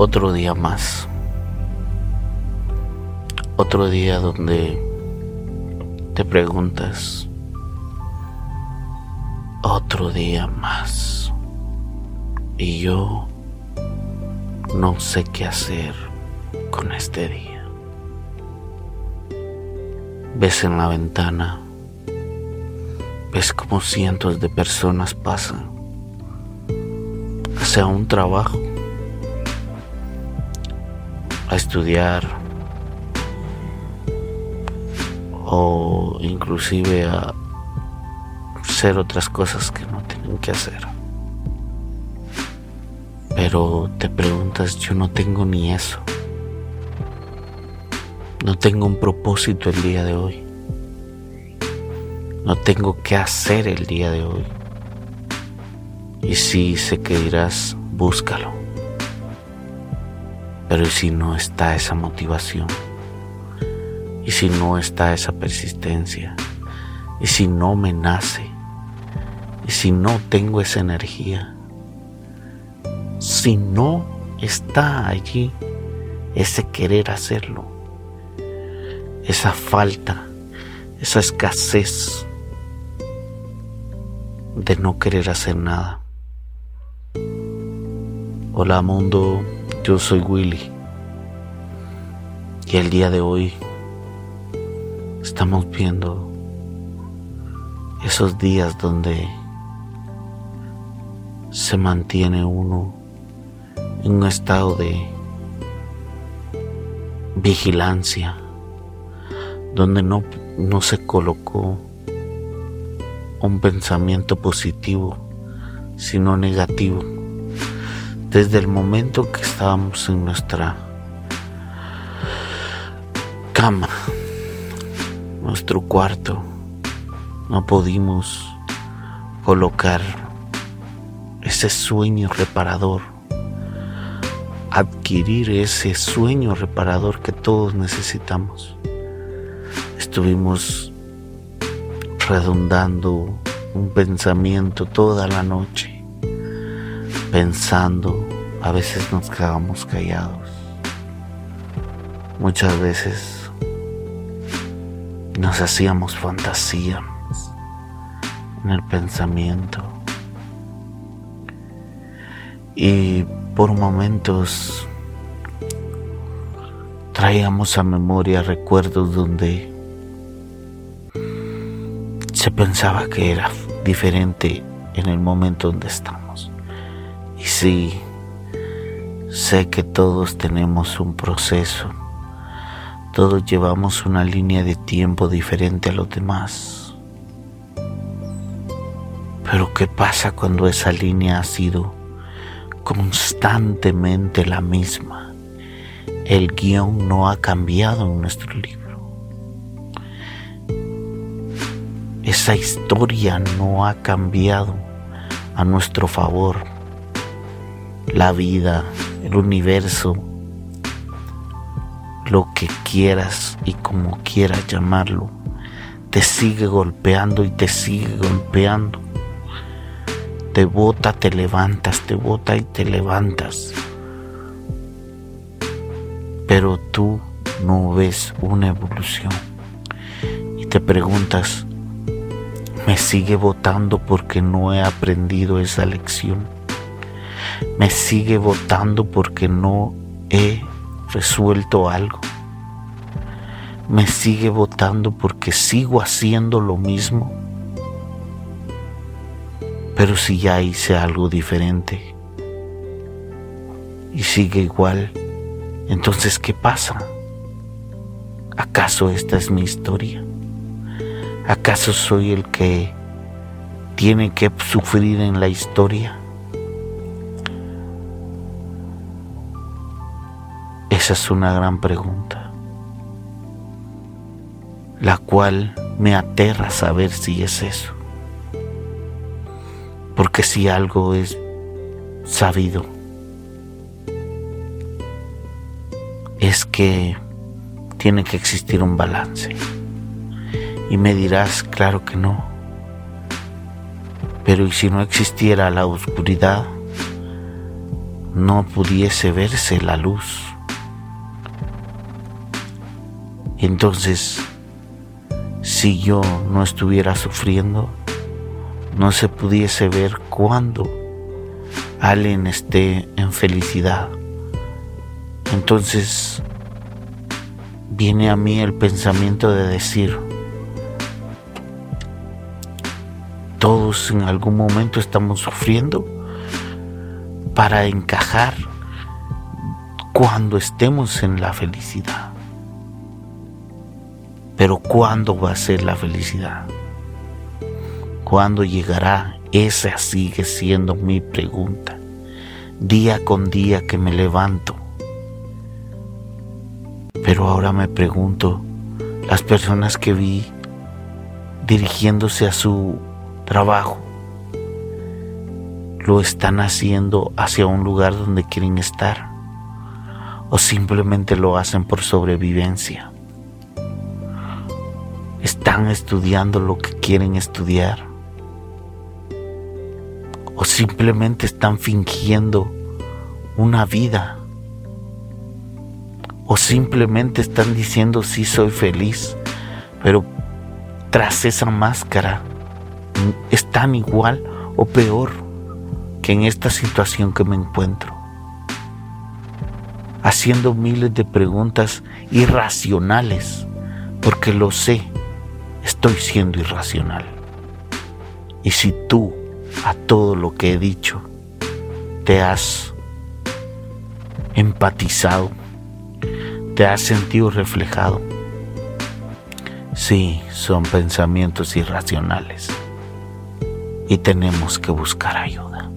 otro día más. Otro día donde te preguntas, otro día más. Y yo no sé qué hacer con este día. Ves en la ventana, ves como cientos de personas pasan hacia un trabajo estudiar o inclusive a hacer otras cosas que no tienen que hacer. Pero te preguntas, yo no tengo ni eso. No tengo un propósito el día de hoy. No tengo qué hacer el día de hoy. Y si sé que dirás, búscalo. Pero ¿y si no está esa motivación? ¿Y si no está esa persistencia? ¿Y si no me nace? ¿Y si no tengo esa energía? Si no está allí ese querer hacerlo, esa falta, esa escasez de no querer hacer nada. Hola mundo, yo soy Willy. Y el día de hoy estamos viendo esos días donde se mantiene uno en un estado de vigilancia, donde no, no se colocó un pensamiento positivo, sino negativo desde el momento que estábamos en nuestra cama, nuestro cuarto, no pudimos colocar ese sueño reparador, adquirir ese sueño reparador que todos necesitamos. Estuvimos redundando un pensamiento toda la noche pensando, a veces nos quedamos callados. Muchas veces nos hacíamos fantasías en el pensamiento. Y por momentos traíamos a memoria recuerdos donde se pensaba que era diferente en el momento donde estamos. Y sí, sé que todos tenemos un proceso, todos llevamos una línea de tiempo diferente a los demás. Pero ¿qué pasa cuando esa línea ha sido constantemente la misma? El guion no ha cambiado en nuestro libro. Esa historia no ha cambiado a nuestro favor la vida, el universo, lo que quieras y como quieras llamarlo, te sigue golpeando y te sigue golpeando. Te bota, te levantas, te bota y te levantas. Pero tú no ves una evolución. Y te preguntas, ¿me sigue votando porque no he aprendido esa lección? Me sigue votando porque no he resuelto algo. Me sigue votando porque sigo haciendo lo mismo. Pero si ya hice algo diferente y sigue igual, entonces ¿qué pasa? ¿Acaso esta es mi historia? ¿Acaso soy el que tiene que sufrir en la historia? Esa es una gran pregunta, la cual me aterra saber si es eso. Porque si algo es sabido, es que tiene que existir un balance. Y me dirás, claro que no. Pero ¿y si no existiera la oscuridad? no pudiese verse la luz. Entonces, si yo no estuviera sufriendo, no se pudiese ver cuando alguien esté en felicidad. Entonces viene a mí el pensamiento de decir, todos en algún momento estamos sufriendo para encajar cuando estemos en la felicidad. Pero ¿cuándo va a ser la felicidad? ¿Cuándo llegará? Esa sigue siendo mi pregunta. Día con día que me levanto. Pero ahora me pregunto, las personas que vi dirigiéndose a su trabajo, ¿lo están haciendo hacia un lugar donde quieren estar? ¿O simplemente lo hacen por sobrevivencia? ¿Están estudiando lo que quieren estudiar? ¿O simplemente están fingiendo una vida? ¿O simplemente están diciendo sí soy feliz, pero tras esa máscara están igual o peor que en esta situación que me encuentro? Haciendo miles de preguntas irracionales, porque lo sé, estoy siendo irracional. Y si tú a todo lo que he dicho te has empatizado, te has sentido reflejado, sí, son pensamientos irracionales y tenemos que buscar ayuda.